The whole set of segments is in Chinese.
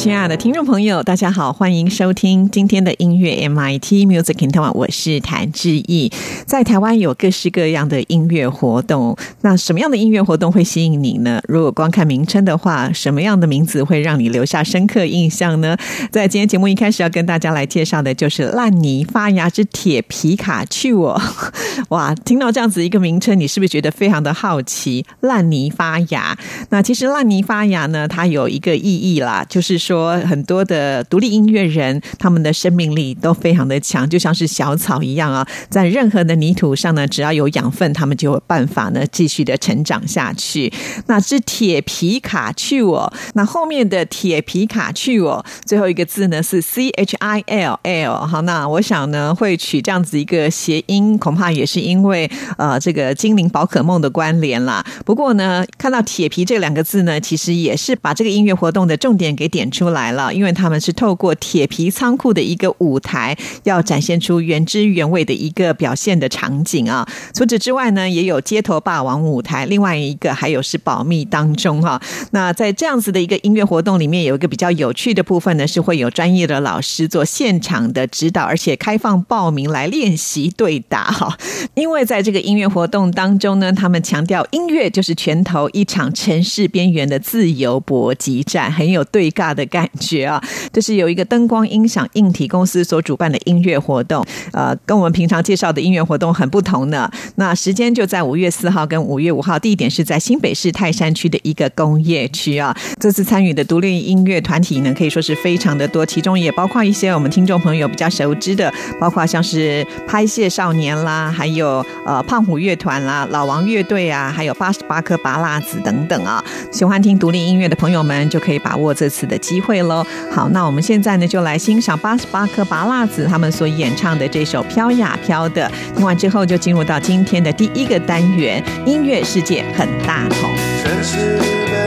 亲爱的听众朋友，大家好，欢迎收听今天的音乐 MIT Music in Taiwan，我是谭志毅。在台湾有各式各样的音乐活动，那什么样的音乐活动会吸引你呢？如果光看名称的话，什么样的名字会让你留下深刻印象呢？在今天节目一开始要跟大家来介绍的就是烂泥发芽之铁皮卡丘哦。哇，听到这样子一个名称，你是不是觉得非常的好奇？烂泥发芽，那其实烂泥发芽呢，它有一个意义啦，就是说说。很多的独立音乐人，他们的生命力都非常的强，就像是小草一样啊，在任何的泥土上呢，只要有养分，他们就有办法呢继续的成长下去。那是铁皮卡去哦，那后面的铁皮卡去哦，最后一个字呢是 C H I L L。好，那我想呢会取这样子一个谐音，恐怕也是因为呃这个精灵宝可梦的关联啦。不过呢，看到铁皮这两个字呢，其实也是把这个音乐活动的重点给点出。出来了，因为他们是透过铁皮仓库的一个舞台，要展现出原汁原味的一个表现的场景啊。除此之外呢，也有街头霸王舞台，另外一个还有是保密当中哈。那在这样子的一个音乐活动里面，有一个比较有趣的部分呢，是会有专业的老师做现场的指导，而且开放报名来练习对打哈。因为在这个音乐活动当中呢，他们强调音乐就是拳头一场城市边缘的自由搏击战，很有对尬的。感觉啊，这是有一个灯光音响硬体公司所主办的音乐活动，呃，跟我们平常介绍的音乐活动很不同呢。那时间就在五月四号跟五月五号，地点是在新北市泰山区的一个工业区啊。这次参与的独立音乐团体呢，可以说是非常的多，其中也包括一些我们听众朋友比较熟知的，包括像是拍戏少年啦，还有呃胖虎乐团啦、老王乐队啊，还有八十八颗拔蜡子等等啊。喜欢听独立音乐的朋友们，就可以把握这次的机。会喽，好，那我们现在呢就来欣赏八十八颗拔辣子他们所演唱的这首《飘呀飘的》。听完之后，就进入到今天的第一个单元——音乐世界很大同。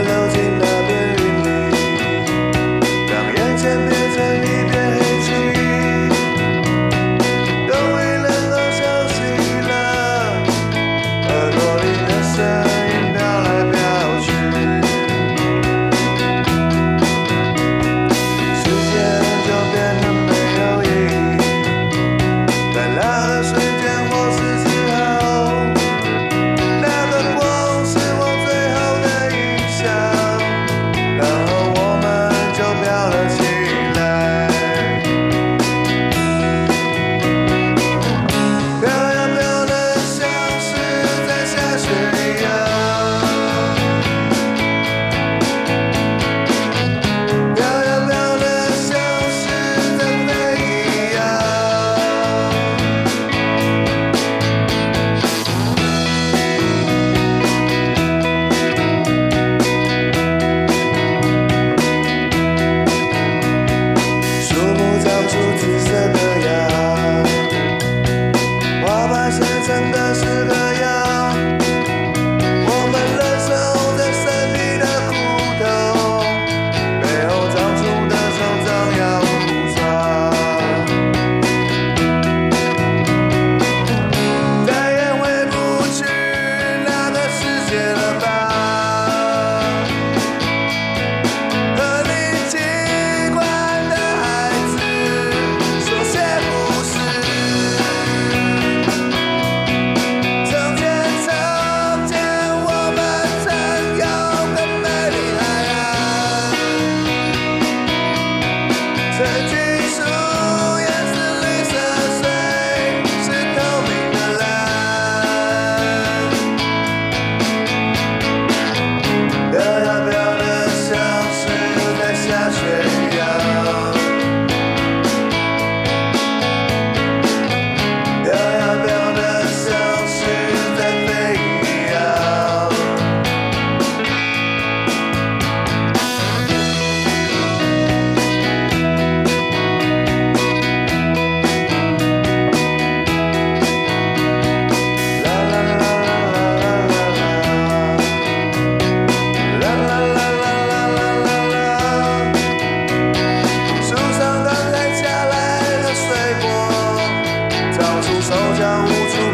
束手将无处。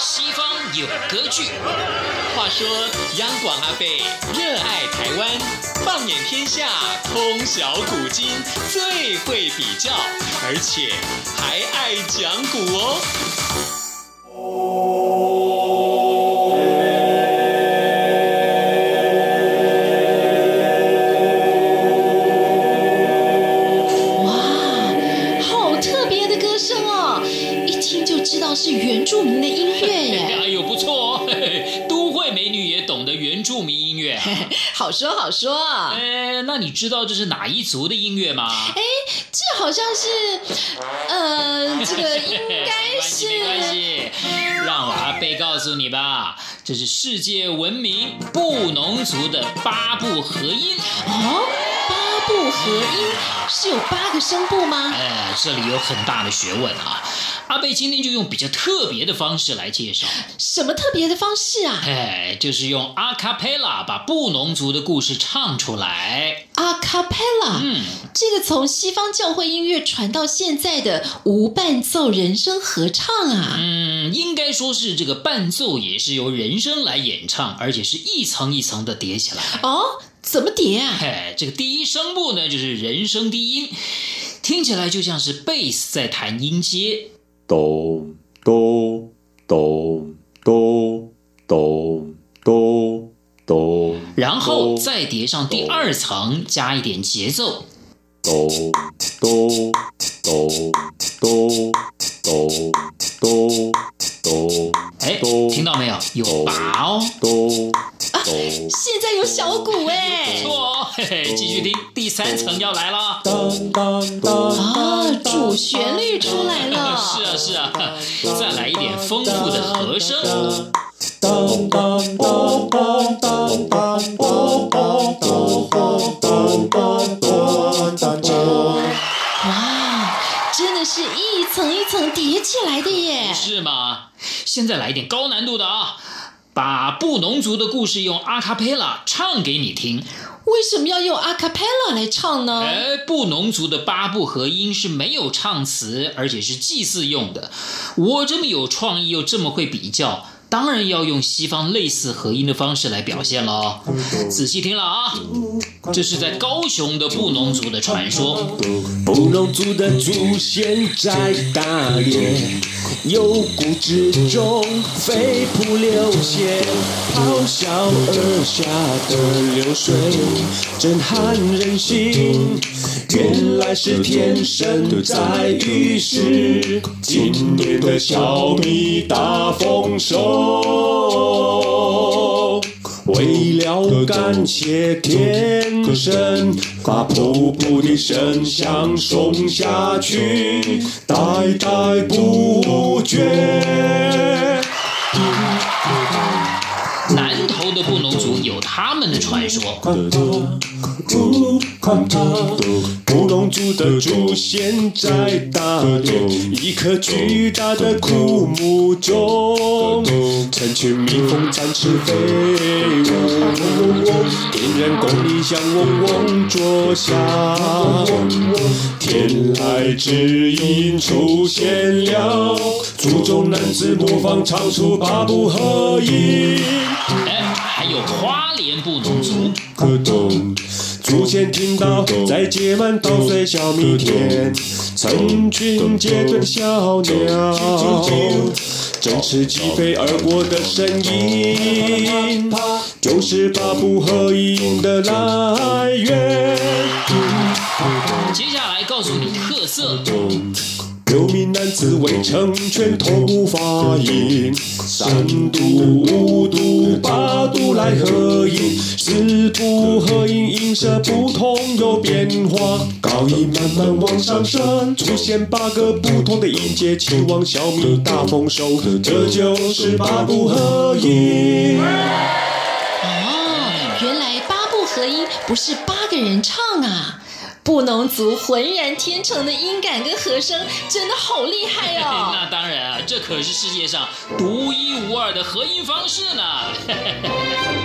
西方有歌剧。话说央广阿贝热爱台湾，放眼天下，通晓古今，最会比较，而且还爱讲古哦。好说哎，那你知道这是哪一族的音乐吗？哎，这好像是，呃，这个应该是没关系，没关系，让我阿贝告诉你吧，这是世界闻名布农族的八部合音。哦，八部合音是有八个声部吗？哎，这里有很大的学问啊！阿贝今天就用比较特别的方式来介绍，什么特别的方式啊？哎，就是用阿卡贝拉把布农族的故事唱出来。阿卡贝拉，嗯，这个从西方教会音乐传到现在的无伴奏人声合唱啊。嗯，应该说是这个伴奏也是由人声来演唱，而且是一层一层的叠起来。哦，怎么叠啊？嘿，这个第一声部呢，就是人声低音，听起来就像是贝斯在弹音阶。哆哆哆哆哆哆哆，然后再叠上第二层，加一点节奏。哆哆哆哆哆哆哆哎，听到没有？有拔哦。哆哆。现在有小鼓哎不。错哦，嘿嘿，继续听，第三层要来了。当当当啊，主旋律出来了。是啊是啊，再来一点丰富的和声。层一层叠起来的耶！是吗？现在来一点高难度的啊，把布农族的故事用阿卡贝拉唱给你听。为什么要用阿卡贝拉来唱呢？哎，布农族的八部合音是没有唱词，而且是祭祀用的。我这么有创意又这么会比较，当然要用西方类似合音的方式来表现喽。仔细听了啊，这是在高雄的布农族的传说。布农族的祖先在大连，幽谷之中飞瀑流泻，咆哮而下的流水震撼人心。原来是天神在预示今年的小米大丰收。为了感谢天神，把瀑布的声响送下去，代代不绝。的布农族有他们的传说。布农族的祖先在大连一棵巨大的枯木中，成群蜜蜂展翅飞舞，点燃功力像嗡嗡作响，天籁之音出现了，族中男子模仿唱出八部合音。有花莲布农族。咕咚，祖先听到在结满稻穗小米田，成群结队的小鸟，振翅疾飞而过的声音，就是八部合音的来源。接下来告诉你特色。六名男子围成全头部发音，三度、五度、八度来合音，四度合音音色不同有变化，高音慢慢往上升，出现八个不同的音阶，期望小米大丰收，这就是八度合音。哦，原来八部合音不是八个人唱啊！布农族浑然天成的音感跟和声，真的好厉害哦！那当然啊，这可是世界上独一无二的合音方式呢。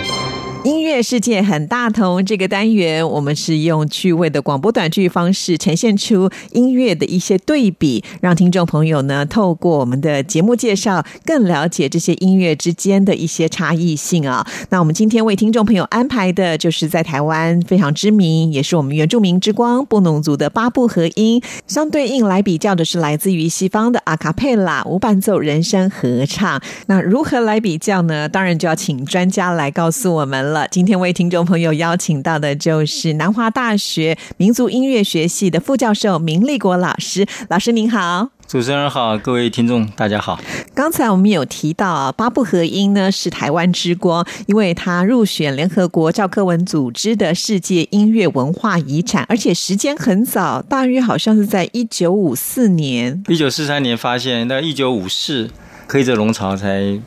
音乐世界很大同这个单元，我们是用趣味的广播短剧方式呈现出音乐的一些对比，让听众朋友呢透过我们的节目介绍，更了解这些音乐之间的一些差异性啊。那我们今天为听众朋友安排的就是在台湾非常知名，也是我们原住民之光布农族的八部合音，相对应来比较的是来自于西方的阿卡佩拉无伴奏人声合唱。那如何来比较呢？当然就要请专家来告诉我们了。今天为听众朋友邀请到的就是南华大学民族音乐学系的副教授明立国老师。老师您好，主持人好，各位听众大家好。刚才我们有提到啊，八部合音呢是台湾之光，因为它入选联合国教科文组织的世界音乐文化遗产，而且时间很早，大约好像是在一九五四年。一九四三年发现，那一九五四黑泽龙巢才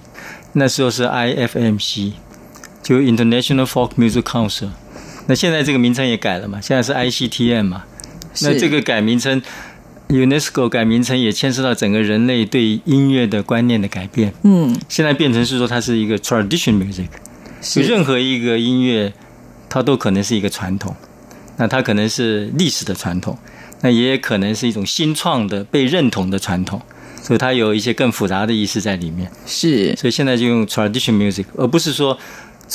那时候是 IFMC，就 International Folk Music Council。那现在这个名称也改了嘛，现在是 ICTM 嘛。那这个改名称，UNESCO 改名称也牵涉到整个人类对音乐的观念的改变。嗯，现在变成是说它是一个 tradition music，就是任何一个音乐，它都可能是一个传统。那它可能是历史的传统，那也可能是一种新创的被认同的传统，所以它有一些更复杂的意思在里面。是所以现在就用 tradition music，而不是说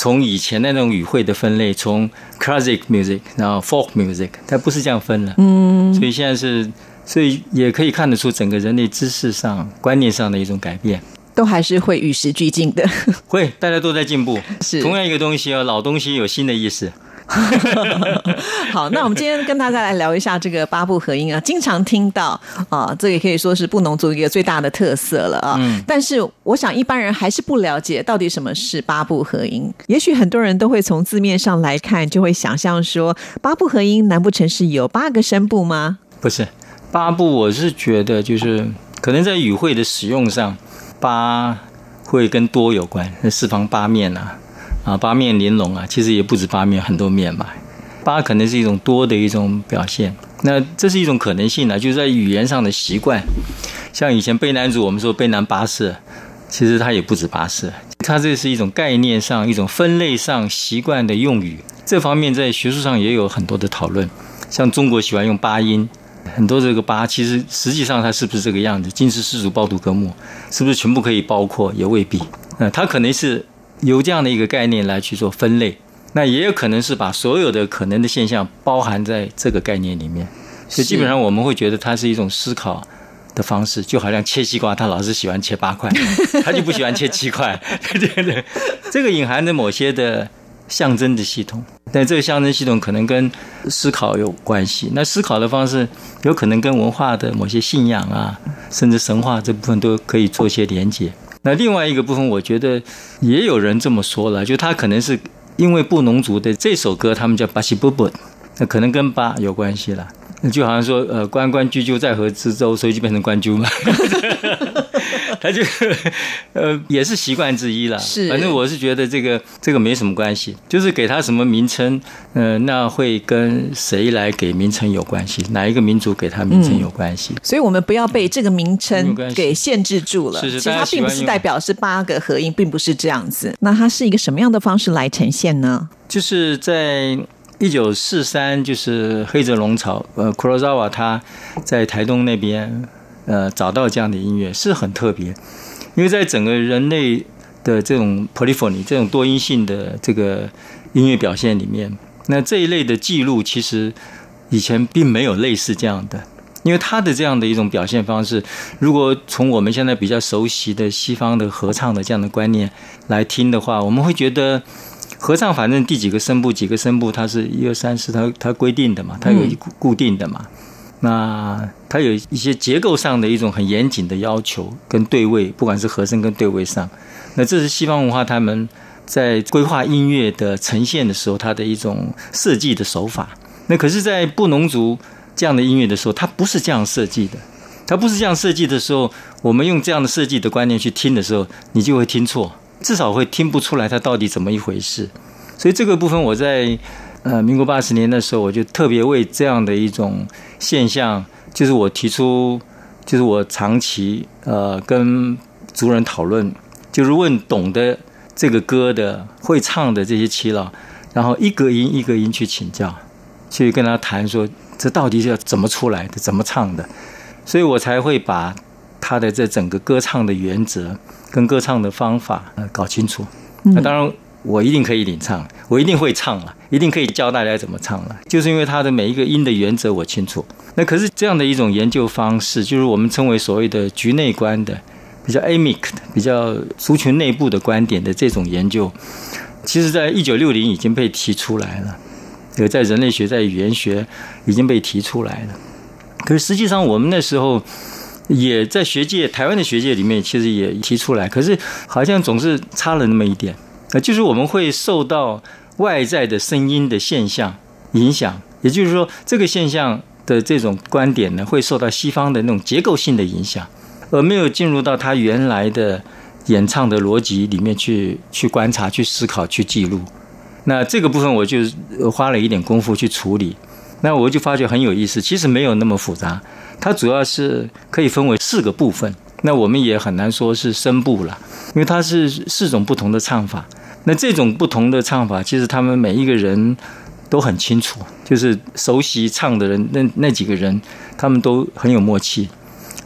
从以前的那种语汇的分类，从 classic music 然后 folk music，它不是这样分了。嗯，所以现在是，所以也可以看得出整个人类知识上、观念上的一种改变。都还是会与时俱进的。会，大家都在进步。是同样一个东西哦，老东西有新的意思。好，那我们今天跟大家来聊一下这个八部合音啊，经常听到啊，这也可以说是布农族一个最大的特色了啊。嗯但是我想一般人还是不了解到底什么是八部合音。也许很多人都会从字面上来看，就会想象说八部合音难不成是有八个声部吗？不是八部，我是觉得就是可能在语汇的使用上，八会跟多有关，那四方八面啊，啊八面玲珑啊，其实也不止八面，很多面嘛。八可能是一种多的一种表现，那这是一种可能性啊，就是在语言上的习惯。像以前背南族，我们说背南八色，其实它也不止八色，它这是一种概念上、一种分类上习惯的用语。这方面在学术上也有很多的讨论。像中国喜欢用八音，很多这个八，其实实际上它是不是这个样子？金石世族包读格木，是不是全部可以包括？也未必。嗯，它可能是由这样的一个概念来去做分类，那也有可能是把所有的可能的现象包含在这个概念里面。所以基本上我们会觉得它是一种思考的方式，就好像切西瓜，他老是喜欢切八块，他就不喜欢切七块，对对对，这个隐含着某些的象征的系统，但这个象征系统可能跟思考有关系。那思考的方式有可能跟文化的某些信仰啊，甚至神话这部分都可以做一些连接。那另外一个部分，我觉得也有人这么说了，就他可能是因为布农族的这首歌，他们叫巴西布布，那可能跟巴有关系了。那就好像说，呃，关关雎鸠，在河之洲，所以就变成关雎嘛。他就呃也是习惯之一了。是反正我是觉得这个这个没什么关系，就是给他什么名称，呃，那会跟谁来给名称有关系，哪一个民族给他名称有关系。所以我们不要被这个名称给限制住了。是是其实它并不是代表是八个合音，并不是这样子。那它是一个什么样的方式来呈现呢？就是在一九四三，就是黑泽龙朝，呃，Kurosawa 他在台东那边，呃，找到这样的音乐是很特别，因为在整个人类的这种 polyphony 这种多音性的这个音乐表现里面，那这一类的记录其实以前并没有类似这样的。因为他的这样的一种表现方式，如果从我们现在比较熟悉的西方的合唱的这样的观念来听的话，我们会觉得合唱反正第几个声部几个声部，它是一二三四，它它规定的嘛，它有一固固定的嘛。那它有一些结构上的一种很严谨的要求跟对位，不管是和声跟对位上，那这是西方文化他们在规划音乐的呈现的时候，它的一种设计的手法。那可是，在布农族这样的音乐的时候，它不是这样设计的。它不是这样设计的时候，我们用这样的设计的观念去听的时候，你就会听错，至少会听不出来它到底怎么一回事。所以这个部分，我在呃民国八十年的时候，我就特别为这样的一种现象，就是我提出，就是我长期呃跟族人讨论，就是问懂得这个歌的会唱的这些耆老，然后一个音一个音去请教，去跟他谈说这到底是要怎么出来的，怎么唱的，所以我才会把他的这整个歌唱的原则跟歌唱的方法呃搞清楚。那当然，我一定可以领唱，我一定会唱了，一定可以教大家怎么唱了，就是因为他的每一个音的原则我清楚。那可是这样的一种研究方式，就是我们称为所谓的局内观的。比较 amic 的、比较族群内部的观点的这种研究，其实在一九六零已经被提出来了，有在人类学、在语言学已经被提出来了。可是实际上，我们那时候也在学界、台湾的学界里面，其实也提出来，可是好像总是差了那么一点。呃，就是我们会受到外在的声音的现象影响，也就是说，这个现象的这种观点呢，会受到西方的那种结构性的影响。而没有进入到他原来的演唱的逻辑里面去去观察、去思考、去记录。那这个部分我就花了一点功夫去处理。那我就发觉很有意思，其实没有那么复杂。它主要是可以分为四个部分。那我们也很难说是声部了，因为它是四种不同的唱法。那这种不同的唱法，其实他们每一个人都很清楚，就是熟悉唱的人，那那几个人他们都很有默契。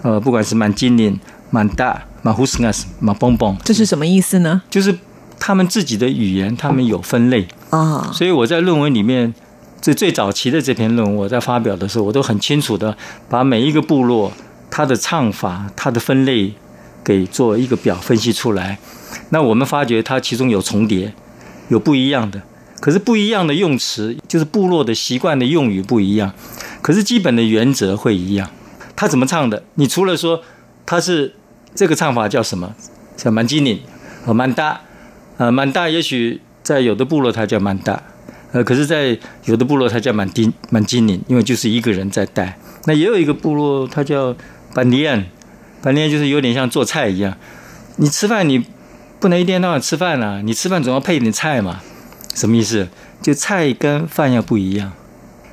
呃，不管是满金林、满大、满胡斯纳斯、满蹦蹦，这是什么意思呢？就是他们自己的语言，他们有分类啊。所以我在论文里面，这最早期的这篇论文，我在发表的时候，我都很清楚的把每一个部落它的唱法、它的分类给做一个表分析出来。那我们发觉它其中有重叠，有不一样的，可是不一样的用词，就是部落的习惯的用语不一样，可是基本的原则会一样。他怎么唱的？你除了说他是这个唱法叫什么？叫满基宁和满大，呃，满大也许在有的部落他叫满大，呃，可是，在有的部落他叫满丁满基宁，因为就是一个人在带。那也有一个部落他叫班尼安，反正就是有点像做菜一样。你吃饭你不能一天到晚吃饭啊，你吃饭总要配点菜嘛。什么意思？就菜跟饭要不一样，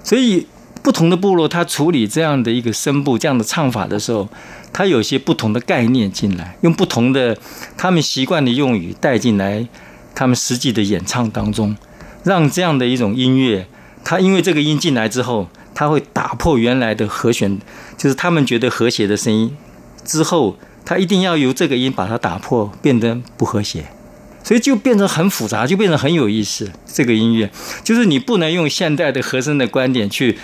所以。不同的部落，他处理这样的一个声部、这样的唱法的时候，他有些不同的概念进来，用不同的他们习惯的用语带进来，他们实际的演唱当中，让这样的一种音乐，它因为这个音进来之后，它会打破原来的和弦，就是他们觉得和谐的声音之后，它一定要由这个音把它打破，变得不和谐，所以就变成很复杂，就变成很有意思。这个音乐就是你不能用现代的和声的观点去。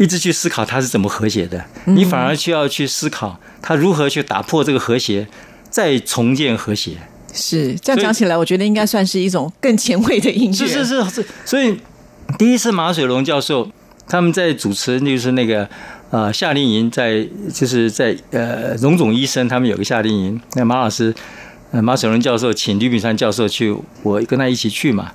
一直去思考它是怎么和谐的，你反而需要去思考它如何去打破这个和谐，再重建和谐。是这样讲起来，我觉得应该算是一种更前卫的音乐。是是是是，所以第一次马水龙教授他们在主持，就是那个呃夏令营，在就是在呃荣总医生他们有个夏令营，那马老师呃马守龙教授请吕炳山教授去，我跟他一起去嘛。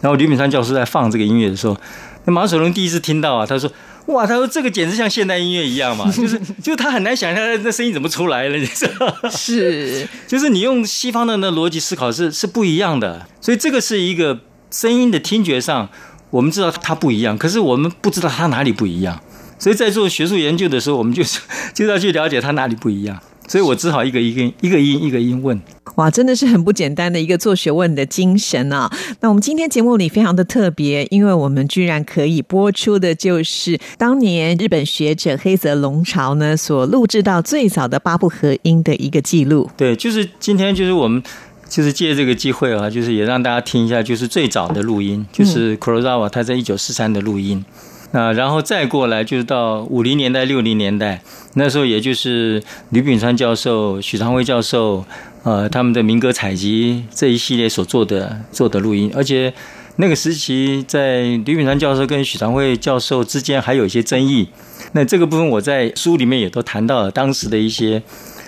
然后吕炳山教授在放这个音乐的时候，那马守龙第一次听到啊，他说。哇，他说这个简直像现代音乐一样嘛，就是 就他很难想象那声音怎么出来了，你知道？是，就是你用西方的那逻辑思考是是不一样的，所以这个是一个声音的听觉上，我们知道它不一样，可是我们不知道它哪里不一样，所以在做学术研究的时候，我们就是 就要去了解它哪里不一样。所以我只好一个一个一个音一个音问，哇，真的是很不简单的一个做学问的精神啊！那我们今天节目里非常的特别，因为我们居然可以播出的就是当年日本学者黑泽龙朝呢所录制到最早的八部合音的一个记录。对，就是今天就是我们就是借这个机会啊，就是也让大家听一下，就是最早的录音，就是 Kurosawa 他在一九四三的录音。啊，然后再过来就是到五零年代、六零年代，那时候也就是吕炳川教授、许长辉教授，呃，他们的民歌采集这一系列所做的做的录音，而且那个时期在吕炳川教授跟许长辉教授之间还有一些争议。那这个部分我在书里面也都谈到了当时的一些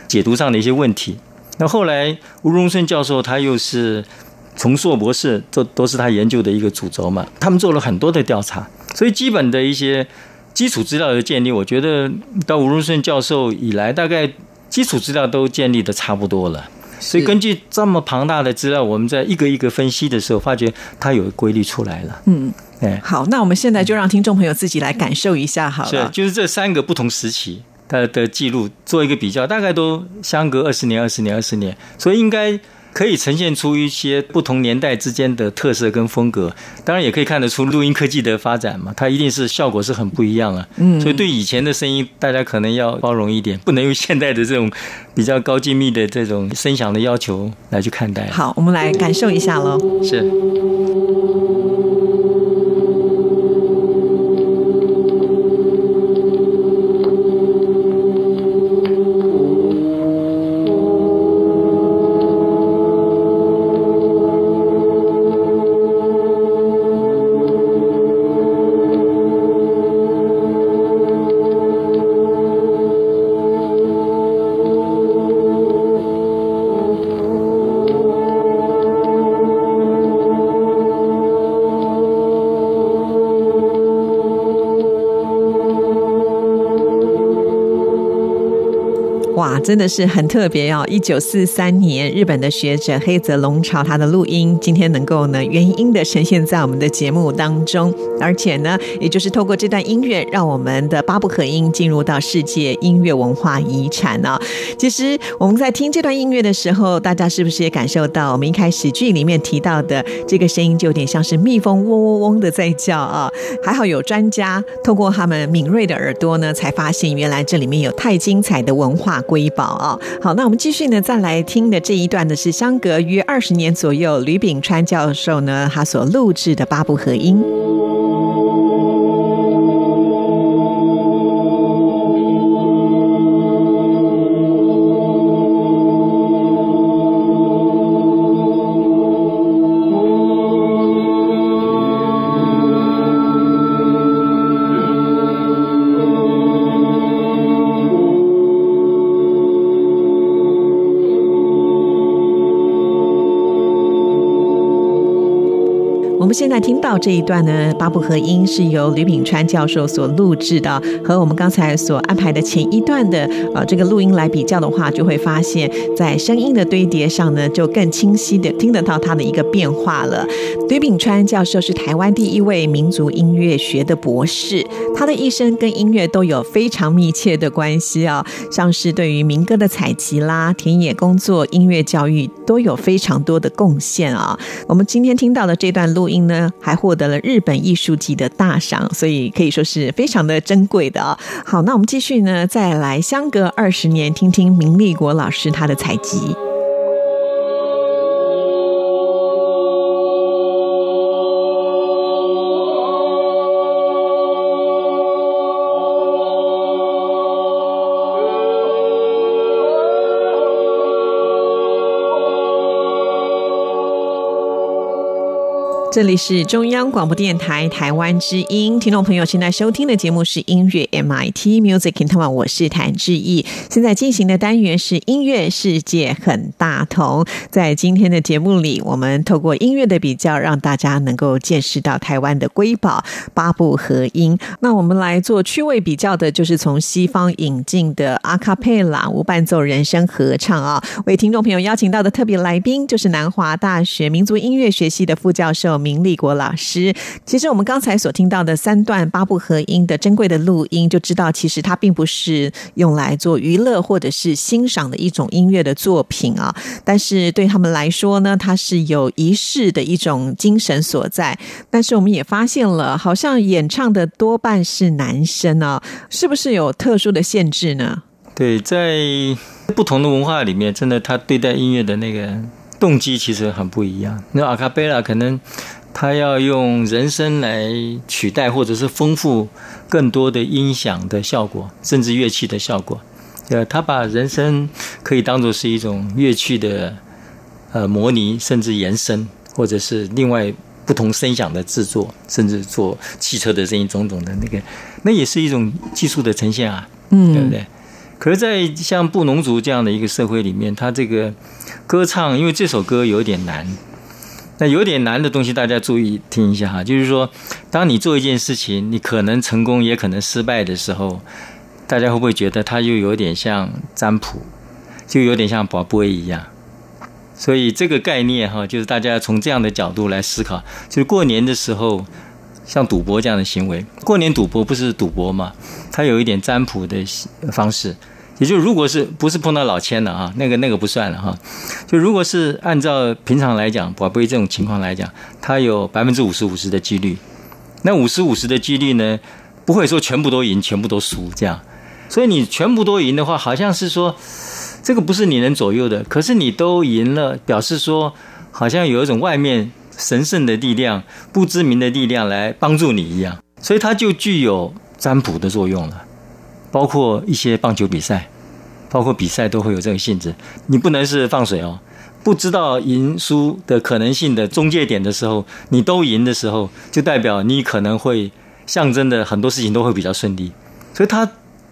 解读上的一些问题。那后来吴荣生教授他又是从硕博士，这都是他研究的一个主轴嘛，他们做了很多的调查。所以基本的一些基础资料的建立，我觉得到吴荣顺教授以来，大概基础资料都建立的差不多了。所以根据这么庞大的资料，我们在一个一个分析的时候，发觉它有规律出来了。嗯，哎，好，那我们现在就让听众朋友自己来感受一下好了。是，就是这三个不同时期它的记录做一个比较，大概都相隔二十年、二十年、二十年，所以应该可以呈现出一些不同年代之间的特色跟风格，当然也可以看得出录音科技的发展嘛，它一定是效果是很不一样啊。嗯，所以对以前的声音，大家可能要包容一点，不能用现代的这种比较高精密的这种声响的要求来去看待。好，我们来感受一下喽。是。真的是很特别哦！一九四三年，日本的学者黑泽龙朝他的录音，今天能够呢原音的呈现在我们的节目当中，而且呢，也就是透过这段音乐，让我们的巴布合音进入到世界音乐文化遗产呢。其实我们在听这段音乐的时候，大家是不是也感受到我们一开始剧里面提到的这个声音，就有点像是蜜蜂嗡嗡嗡的在叫啊？还好有专家透过他们敏锐的耳朵呢，才发现原来这里面有太精彩的文化瑰。宝啊，好，那我们继续呢，再来听的这一段呢，是相隔约二十年左右，吕炳川教授呢，他所录制的巴布合音。现到这一段呢，八部合音是由吕炳川教授所录制的，和我们刚才所安排的前一段的呃这个录音来比较的话，就会发现，在声音的堆叠上呢，就更清晰的听得到它的一个变化了。吕炳川教授是台湾第一位民族音乐学的博士，他的一生跟音乐都有非常密切的关系啊，像是对于民歌的采集啦、田野工作、音乐教育都有非常多的贡献啊。我们今天听到的这段录音。呢，还获得了日本艺术季的大赏，所以可以说是非常的珍贵的啊。好，那我们继续呢，再来相隔二十年，听听明立国老师他的采集。这里是中央广播电台台湾之音，听众朋友现在收听的节目是音乐 MIT Music in Taiwan，我是谭志毅。现在进行的单元是音乐世界很大同。在今天的节目里，我们透过音乐的比较，让大家能够见识到台湾的瑰宝八部合音。那我们来做趣味比较的，就是从西方引进的阿卡贝拉无伴奏人声合唱啊。为听众朋友邀请到的特别来宾，就是南华大学民族音乐学系的副教授。明立国老师，其实我们刚才所听到的三段八部合音的珍贵的录音，就知道其实它并不是用来做娱乐或者是欣赏的一种音乐的作品啊。但是对他们来说呢，它是有仪式的一种精神所在。但是我们也发现了，好像演唱的多半是男生啊，是不是有特殊的限制呢？对，在不同的文化里面，真的他对待音乐的那个动机其实很不一样。那阿卡贝拉可能。他要用人声来取代，或者是丰富更多的音响的效果，甚至乐器的效果。呃，他把人声可以当做是一种乐器的呃模拟，甚至延伸，或者是另外不同声响的制作，甚至做汽车的声音种种的那个，那也是一种技术的呈现啊，嗯，对不对？可是，在像布农族这样的一个社会里面，他这个歌唱，因为这首歌有点难。那有点难的东西，大家注意听一下哈。就是说，当你做一件事情，你可能成功，也可能失败的时候，大家会不会觉得它又有点像占卜，就有点像宝贝一样？所以这个概念哈，就是大家从这样的角度来思考。就是过年的时候，像赌博这样的行为，过年赌博不是赌博嘛？它有一点占卜的方式。也就如果是不是碰到老千了啊，那个那个不算了哈。就如果是按照平常来讲，宝贝这种情况来讲，它有百分之五十五十的几率。那五十五十的几率呢，不会说全部都赢，全部都输这样。所以你全部都赢的话，好像是说这个不是你能左右的。可是你都赢了，表示说好像有一种外面神圣的力量、不知名的力量来帮助你一样。所以它就具有占卜的作用了。包括一些棒球比赛，包括比赛都会有这个性质。你不能是放水哦，不知道赢输的可能性的中介点的时候，你都赢的时候，就代表你可能会象征的很多事情都会比较顺利。所以它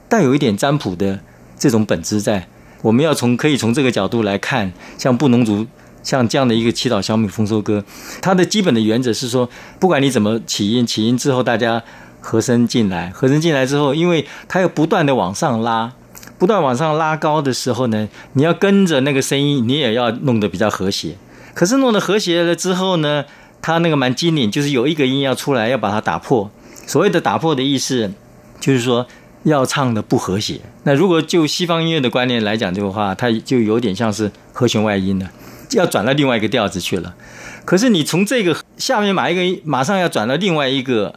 带有一点占卜的这种本质在。我们要从可以从这个角度来看，像布农族像这样的一个祈祷小米丰收歌，它的基本的原则是说，不管你怎么起因，起因之后大家。和声进来，和声进来之后，因为它要不断的往上拉，不断往上拉高的时候呢，你要跟着那个声音，你也要弄得比较和谐。可是弄得和谐了之后呢，它那个蛮机灵，就是有一个音要出来，要把它打破。所谓的打破的意思，就是说要唱的不和谐。那如果就西方音乐的观念来讲的话，它就有点像是和弦外音了，要转到另外一个调子去了。可是你从这个下面马一个马上要转到另外一个。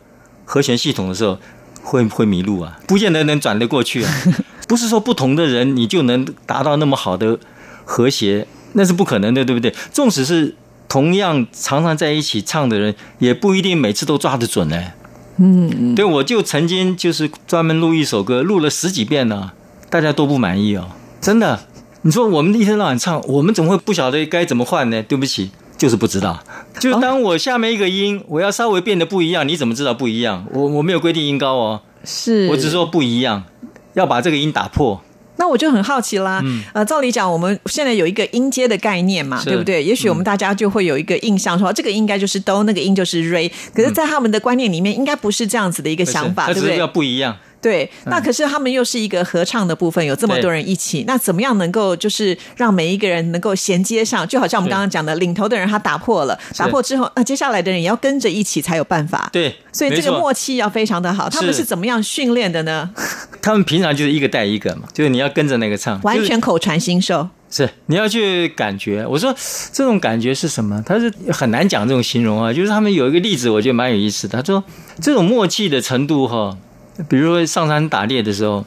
和弦系统的时候会会迷路啊，不见得能转得过去啊。不是说不同的人你就能达到那么好的和谐，那是不可能的，对不对？纵使是同样常常在一起唱的人，也不一定每次都抓得准呢。嗯，对，我就曾经就是专门录一首歌，录了十几遍呢，大家都不满意哦，真的。你说我们一天到晚唱，我们怎么会不晓得该怎么换呢？对不起。就是不知道，就当我下面一个音，我要稍微变得不一样，你怎么知道不一样？我我没有规定音高哦，是我只是说不一样，要把这个音打破。那我就很好奇啦，呃，照理讲，我们现在有一个音阶的概念嘛，对不对？也许我们大家就会有一个印象，说这个应该就是哆，那个音就是 re。可是，在他们的观念里面，应该不是这样子的一个想法，对不对？要不一样。对，那可是他们又是一个合唱的部分，有这么多人一起，那怎么样能够就是让每一个人能够衔接上？就好像我们刚刚讲的，领头的人他打破了，打破之后，那接下来的人也要跟着一起才有办法。对，所以这个默契要非常的好。他们是怎么样训练的呢？他们平常就是一个带一个嘛，就是你要跟着那个唱，完全口传心授。是，你要去感觉。我说这种感觉是什么？他是很难讲这种形容啊。就是他们有一个例子，我觉得蛮有意思的。他说这种默契的程度哈。比如说上山打猎的时候，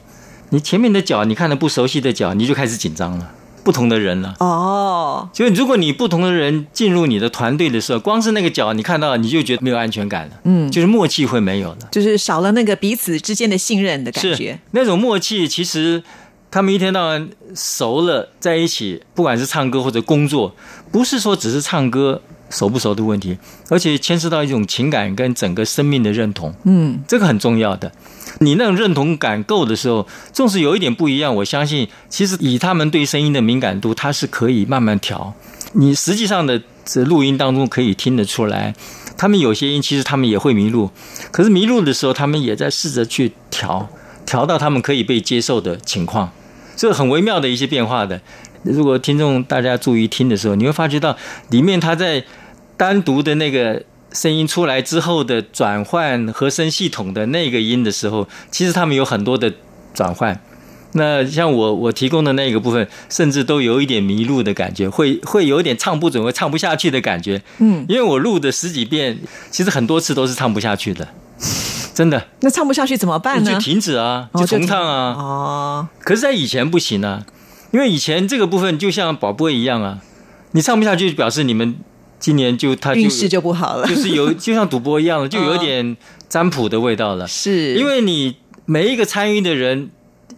你前面的脚你看到不熟悉的脚，你就开始紧张了。不同的人了哦，所以如果你不同的人进入你的团队的时候，光是那个脚你看到你就觉得没有安全感了。嗯，就是默契会没有了，就是少了那个彼此之间的信任的感觉。那种默契其实他们一天到晚熟了在一起，不管是唱歌或者工作，不是说只是唱歌。熟不熟的问题，而且牵涉到一种情感跟整个生命的认同，嗯，这个很重要的。你那种认同感够的时候，纵使有一点不一样，我相信其实以他们对声音的敏感度，它是可以慢慢调。你实际上的这录音当中可以听得出来，他们有些音其实他们也会迷路，可是迷路的时候，他们也在试着去调，调到他们可以被接受的情况，这很微妙的一些变化的。如果听众大家注意听的时候，你会发觉到里面他在。单独的那个声音出来之后的转换和声系统的那个音的时候，其实他们有很多的转换。那像我我提供的那个部分，甚至都有一点迷路的感觉，会 会有一点唱不准，会唱不下去的感觉。嗯，因为我录的十几遍，其实很多次都是唱不下去的，真的。那唱不下去怎么办呢？就停止啊，就重唱啊。哦。可是，在以前不行啊，因为以前这个部分就像宝贝一样啊，你唱不下去，表示你们。今年就他运势就不好了，就是有就像赌博一样，就有点占卜的味道了。是，因为你每一个参与的人，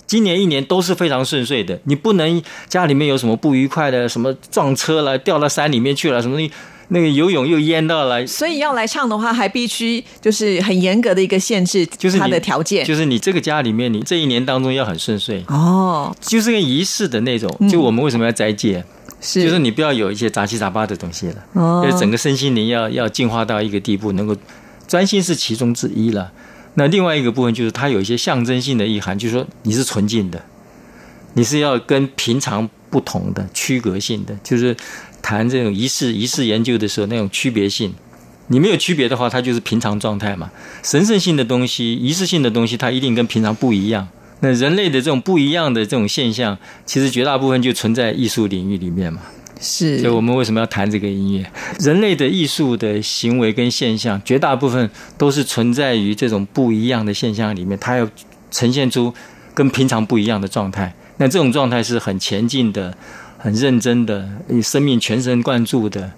今年一年都是非常顺遂的，你不能家里面有什么不愉快的，什么撞车了、掉到山里面去了，什么东西那个游泳又淹到了。所以要来唱的话，还必须就是很严格的一个限制，就是他的条件，就是你这个家里面，你这一年当中要很顺遂哦，就是个仪式的那种。就我们为什么要斋戒？就是你不要有一些杂七杂八的东西了，哦，整个身心灵要要进化到一个地步，能够专心是其中之一了。那另外一个部分就是它有一些象征性的意涵，就是说你是纯净的，你是要跟平常不同的区隔性的，就是谈这种仪式仪式研究的时候那种区别性。你没有区别的话，它就是平常状态嘛。神圣性的东西、仪式性的东西，它一定跟平常不一样，那人类的这种不一样的这种现象，其实绝大部分就存在艺术领域里面嘛。是所以我们为什么要谈这个音乐？人类的艺术的行为跟现象，绝大部分都是存在于这种不一样的现象里面，它要呈现出跟平常不一样的状态。那这种状态是很前进的、很认真的、以生命全神贯注的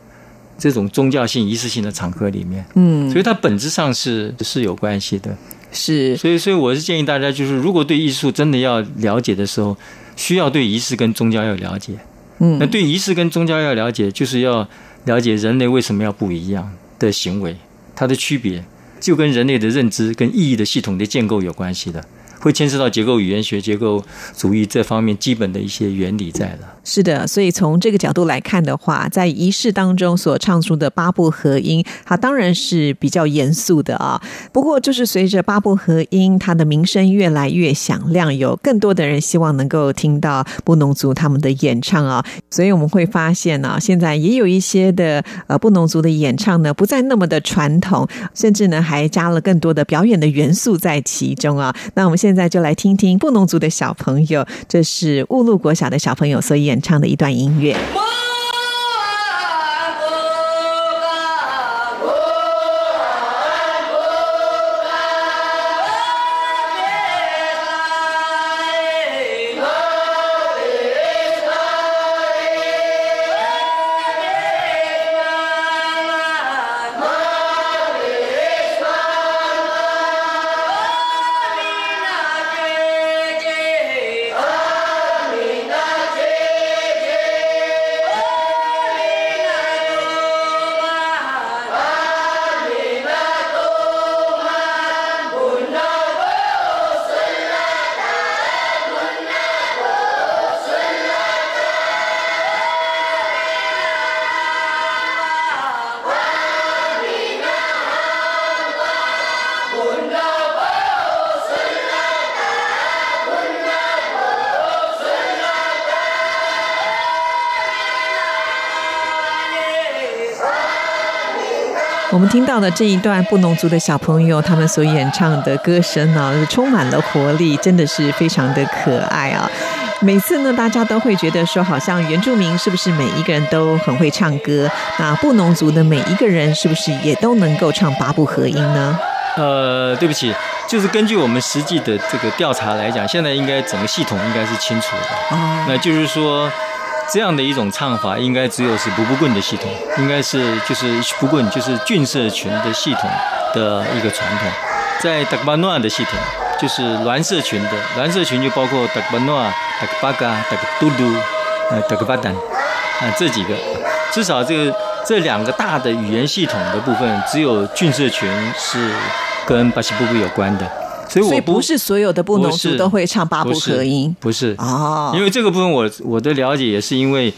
这种宗教性、仪式性的场合里面。嗯所以它本质上是是有关系的。是。所以，所以我是建议大家，就是如果对艺术真的要了解的时候，需要对仪式跟宗教要了解。嗯。那对仪式跟宗教要了解，就是要了解人类为什么要不一样的行为，它的区别就跟人类的认知跟意义的系统的建构有关系的，会牵涉到结构语言学、结构主义这方面基本的一些原理在了。是的，所以从这个角度来看的话，在仪式当中所唱出的八部合音，它当然是比较严肃的啊。不过，就是随着八部合音它的名声越来越响亮，有更多的人希望能够听到布农族他们的演唱啊。所以我们会发现呢、现在也有一些的呃布农族的演唱呢，不再那么的传统，甚至呢还加了更多的表演的元素在其中啊。那我们现现在就来听听布农族的小朋友，这是雾鹿国小的小朋友所演唱的一段音乐。我们听到的这一段布农族的小朋友他们所演唱的歌声呢、充满了活力，真的是非常的可爱啊！每次呢，大家都会觉得说，好像原住民是不是每一个人都很会唱歌？那布农族的每一个人是不是也都能够唱八部合音呢？呃，对不起，就是根据我们实际的这个调查来讲，现在应该整个系统应该是清楚的。哦，那就是说，这样的一种唱法，应该只有是布布棍的系统，应该是就是布棍，就是郡社群的系统的一个传统。在达克巴诺的系统，就是栾社群的，栾社群就包括达克巴诺、达克巴嘎、达克嘟嘟、呃达巴丹啊这几个，至少这个这两个大的语言系统的部分，只有郡社群是跟巴西布布有关的。所以不是所有的布农族都会唱八部不是合音不是哦，因为这个部分我我的了解也是因为，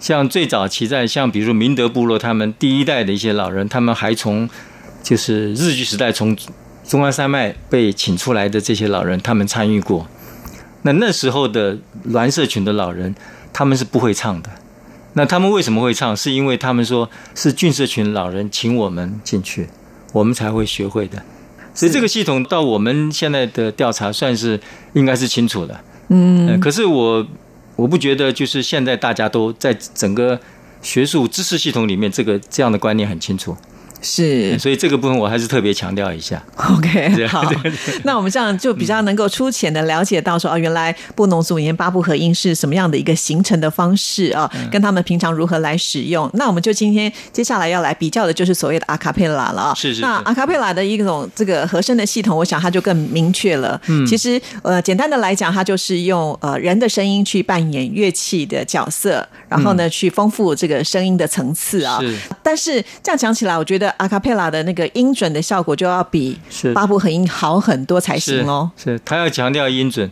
像最早期在像比如说明德部落他们第一代的一些老人，他们还从就是日据时代从中央山脉被请出来的这些老人，他们参与过。那那时候的栾社群的老人，他们是不会唱的。那他们为什么会唱？是因为他们说是郡社群老人请我们进去，我们才会学会的。所以这个系统到我们现在的调查算是应该是清楚的。嗯。呃，可是我我不觉得就是现在大家都在整个学术知识系统里面，这个这样的观念很清楚，是所以这个部分我还是特别强调一下。OK，好，那我们这样就比较能够粗浅的了解到说，哦，原来布农族语言八部合音是什么样的一个形成的方式啊，嗯跟他们平常如何来使用。那我们就今天接下来要来比较的就是所谓的阿卡贝拉了啊。是是是那阿卡贝拉的一种这个和声的系统，我想它就更明确了。嗯，其实呃，简单的来讲，它就是用呃人的声音去扮演乐器的角色，然后呢，去丰富这个声音的层次啊。是但是这样讲起来，我觉得阿卡佩拉的那个音准的效果就要比是八部合音好很多才行哦。是他要强调音准。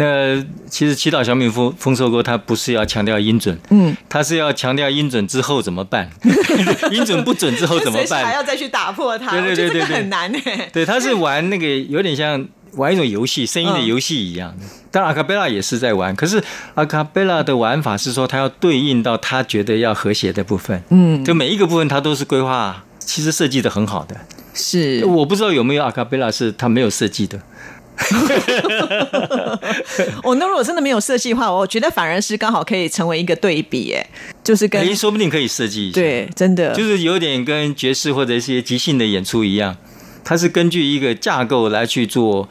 那其实祈祷小米丰丰收歌，他不是要强调音准，嗯，他是要强调音准之后怎么办？音准不准之后怎么办还？要再去打破它，对对对对对很难哎。对，他是玩那个有点像玩一种游戏，声音的游戏一样的。当然，阿卡贝拉也是在玩，可是阿卡贝拉的玩法是说，他要对应到他觉得要和谐的部分。嗯，就每一个部分，他都是规划，其实设计的很好的。是我不知道有没有阿卡贝拉是他没有设计的，哦，那如果真的没有设计的话，我觉得反而是刚好可以成为一个对比，哎，就是跟哎，说不定可以设计一下。对，真的就是有点跟爵士或者一些即兴的演出一样，它是根据一个架构来去做，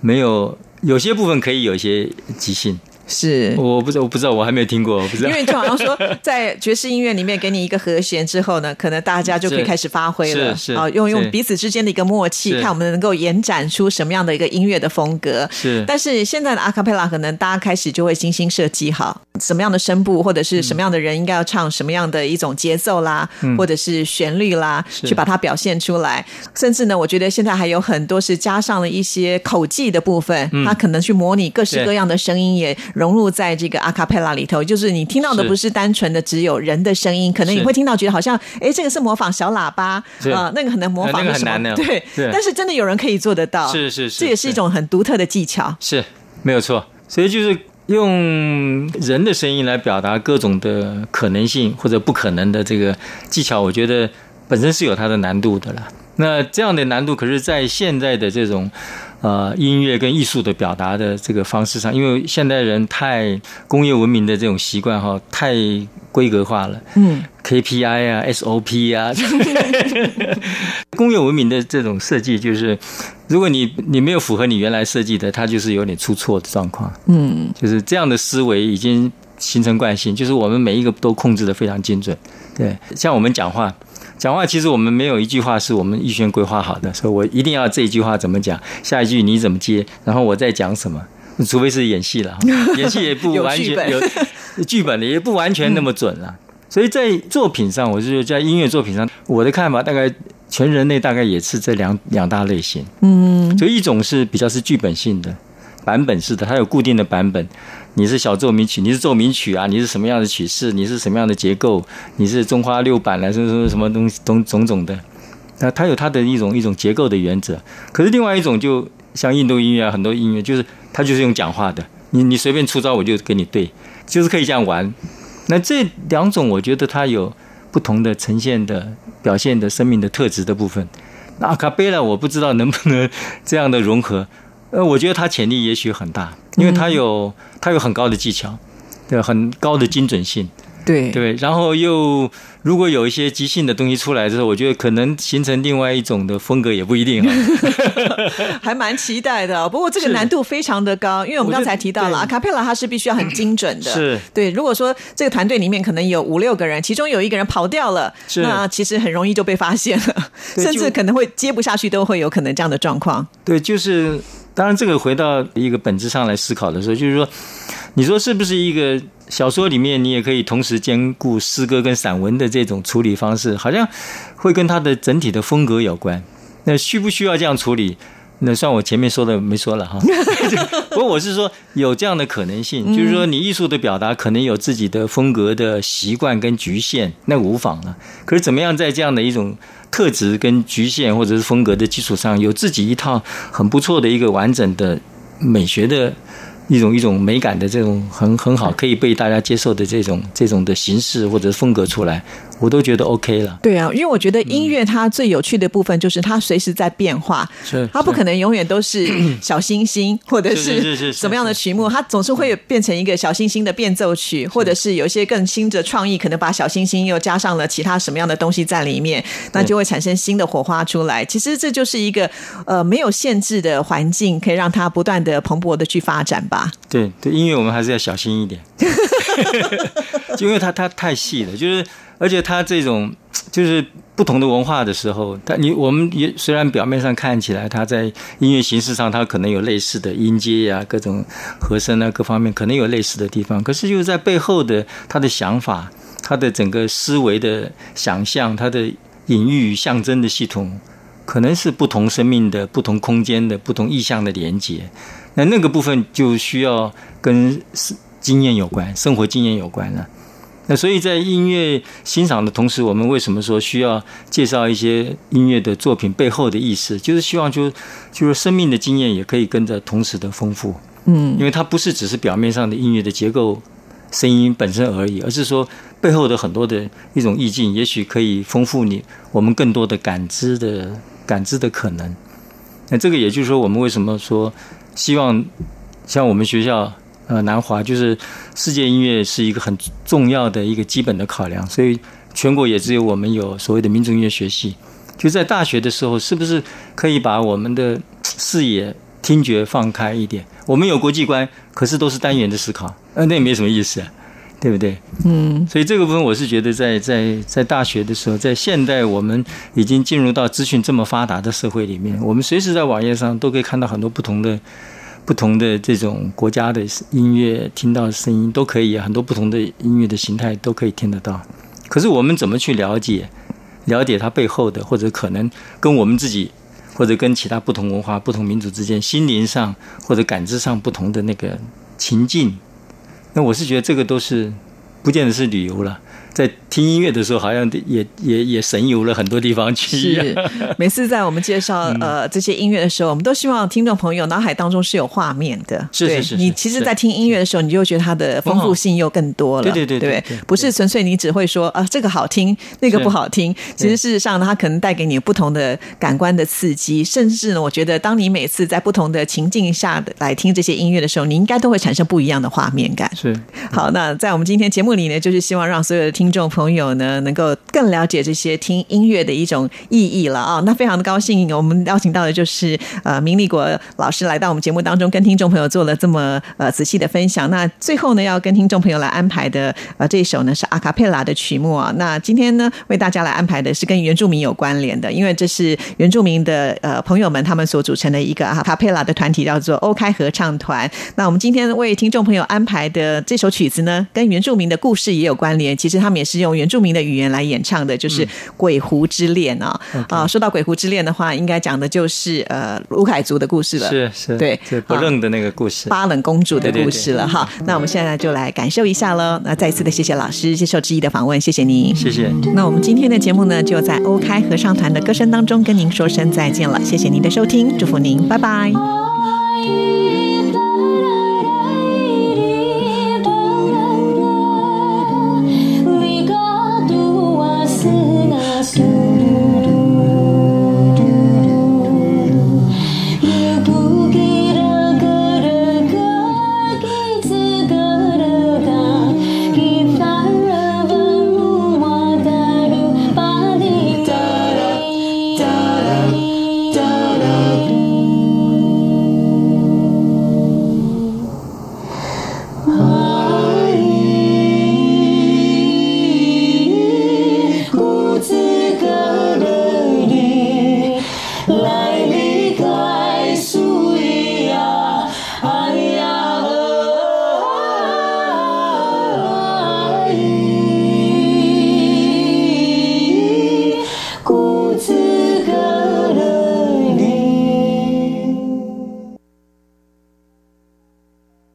没有有些部分可以有一些即兴。是。我不知道，我不知道，我还没有听过，我不知道因。为就好像说，在爵士音乐里面给你一个和弦之后呢，可能大家就可以开始发挥了，是是啊，用用彼此之间的一个默契，看我们能够延展出什么样的一个音乐的风格。是但是现在的阿卡贝拉，可能大家开始就会精心设计好什么样的声部，或者是什么样的人应该要唱什么样的一种节奏啦，或者是旋律啦，去把它表现出来。甚至呢，我觉得现在还有很多是加上了一些口技的部分，它可能去模拟各式各样的声音，也融入在这个阿卡贝拉里头。就是你听到的不是单纯的只有人的声音，可能你会听到觉得好像，哎，这个是模仿小喇叭是。啊、那个很难模仿很难的对，对但是真的有人可以做得到，是是是这也是一种很独特的技巧。是没有错，所以就是用人的声音来表达各种的可能性或者不可能的这个技巧，我觉得本身是有它的难度的了。那这样的难度，可是，在现在的这种呃音乐跟艺术的表达的这个方式上，因为现代人太工业文明的这种习惯哈，太规格化了，嗯，KPI 啊、SOP 啊，工业文明的这种设计，就是如果你你没有符合你原来设计的，它就是有点出错的状况。嗯，就是这样的思维已经形成惯性，就是我们每一个都控制的非常精准。对，像我们讲话，讲话其实我们没有一句话是我们预先规划好的，所以我一定要这一句话怎么讲，下一句你怎么接，然后我再讲什么。除非是演戏了，演戏也不完全剧有剧本的，也不完全那么准了。所以在作品上，我是觉得在音乐作品上，我的看法大概全人类大概也是这两两大类型。嗯，就一种是比较是剧本性的，版本式的，它有固定的版本。你是小奏鸣曲，你是奏鸣曲啊，你是什么样的曲式，你是什么样的结构，你是中花六版了，什么什么什么东西，种种种的。那它有它的一种一种结构的原则。可是另外一种，就像印度音乐啊，很多音乐就是它就是用讲话的，你你随便出招我就跟你对，就是可以这样玩。那这两种，我觉得它有不同的呈现的、表现的生命的特质的部分。那阿卡贝拉，我不知道能不能这样的融合。呃，我觉得他潜力也许很大，因为他有他有很高的技巧，对，很高的精准性，对对，然后又如果有一些即兴的东西出来之后，我觉得可能形成另外一种的风格也不一定啊。还蛮期待的。不过这个是难度非常的高，因为我们刚才提到了阿卡佩拉，它是必须要很精准的。是 对。如果说这个团队里面可能有五六个人，其中有一个人跑掉了，是那其实很容易就被发现了，甚至可能会接不下去，都会有可能这样的状况。对，就是当然这个回到一个本质上来思考的时候，就是说，你说是不是一个小说里面你也可以同时兼顾诗歌跟散文的这种处理方式，好像会跟它的整体的风格有关。那需不需要这样处理？那算我前面说的没说了哈。不过我是说有这样的可能性，就是说你艺术的表达可能有自己的风格的习惯跟局限，那无妨了。可是怎么样在这样的一种特质跟局限或者是风格的基础上，有自己一套很不错的一个完整的美学的一种一种美感的这种很很好可以被大家接受的这种这种的形式或者风格出来，我都觉得 OK 了。对啊，因为我觉得音乐它最有趣的部分就是它随时在变化，是它不可能永远都是 小星星或者是什么样的曲目，它总是会变成一个小星星的变奏曲，或者是有一些更新的创意，可能把小星星又加上了其他什么样的东西在里面，那就会产生新的火花出来。其实这就是一个呃没有限制的环境，可以让它不断的蓬勃的去发展吧。对对，音乐我们还是要小心一点，就 因为它它太细了，就是而且它这种就是不同的文化的时候，它你我们也虽然表面上看起来它在音乐形式上它可能有类似的音阶呀、各种和声啊各方面可能有类似的地方，可是就是在背后的他的想法、他的整个思维的想象、他的隐喻与象征的系统。可能是不同生命的、不同空间的、不同意象的连接，那那个部分就需要跟经验有关，生活经验有关了。那所以在音乐欣赏的同时，我们为什么说需要介绍一些音乐的作品背后的意思？就是希望就就是生命的经验也可以跟着同时的丰富，嗯，因为它不是只是表面上的音乐的结构、声音本身而已，而是说背后的很多的一种意境，也许可以丰富你我们更多的感知的感知的可能。那这个也就是说，我们为什么说希望像我们学校呃南华，就是世界音乐是一个很重要的一个基本的考量，所以全国也只有我们有所谓的民族音乐学系。就在大学的时候，是不是可以把我们的视野、听觉放开一点？我们有国际观，可是都是单元的思考，呃，那也没什么意思啊，对不对？嗯，所以这个部分，我是觉得在在在大学的时候，在现代我们已经进入到资讯这么发达的社会里面，我们随时在网页上都可以看到很多不同的不同的这种国家的音乐，听到声音都可以，很多不同的音乐的形态都可以听得到。可是我们怎么去了解？了解它背后的，或者可能跟我们自己，或者跟其他不同文化、不同民族之间心灵上或者感知上不同的那个情境，那我是觉得这个都是不见得是旅游了。在听音乐的时候，好像也也也神游了很多地方去。是，每次在我们介绍呃这些音乐的时候，我们都希望听众朋友脑海当中是有画面的。是是是。你其实，在听音乐的时候，你就会觉得它的丰富性又更多了。对对对对，不是纯粹你只会说啊这个好听，那个不好听。其实事实上呢，它可能带给你不同的感官的刺激，甚至呢，我觉得当你每次在不同的情境下的来听这些音乐的时候，你应该都会产生不一样的画面感。是。好，那在我们今天节目里呢，就是希望让所有的听。听众朋友呢，能够更了解这些听音乐的一种意义了啊！那非常的高兴，我们邀请到的就是呃明立国老师来到我们节目当中，跟听众朋友做了这么呃仔细的分享。那最后呢，要跟听众朋友来安排的呃这一首呢是阿卡佩拉的曲目啊。那今天呢，为大家来安排的是跟原住民有关联的，因为这是原住民的呃朋友们他们所组成的一个阿卡佩拉的团体，叫做欧开合唱团。那我们今天为听众朋友安排的这首曲子呢，跟原住民的故事也有关联。其实他们。也是用原住民的语言来演唱的，就是《鬼狐之恋》啊啊！说到《鬼狐之恋》的话，应该讲的就是呃卢凯族的故事了，是是，对不认的那个故事，巴冷公主的故事了哈。那我们现在就来感受一下喽。那再一次的谢谢老师接受之意的访问，谢谢您，谢谢。那我们今天的节目呢，就在欧开合唱团的歌声当中跟您说声再见了，谢谢您的收听，祝福您，拜拜。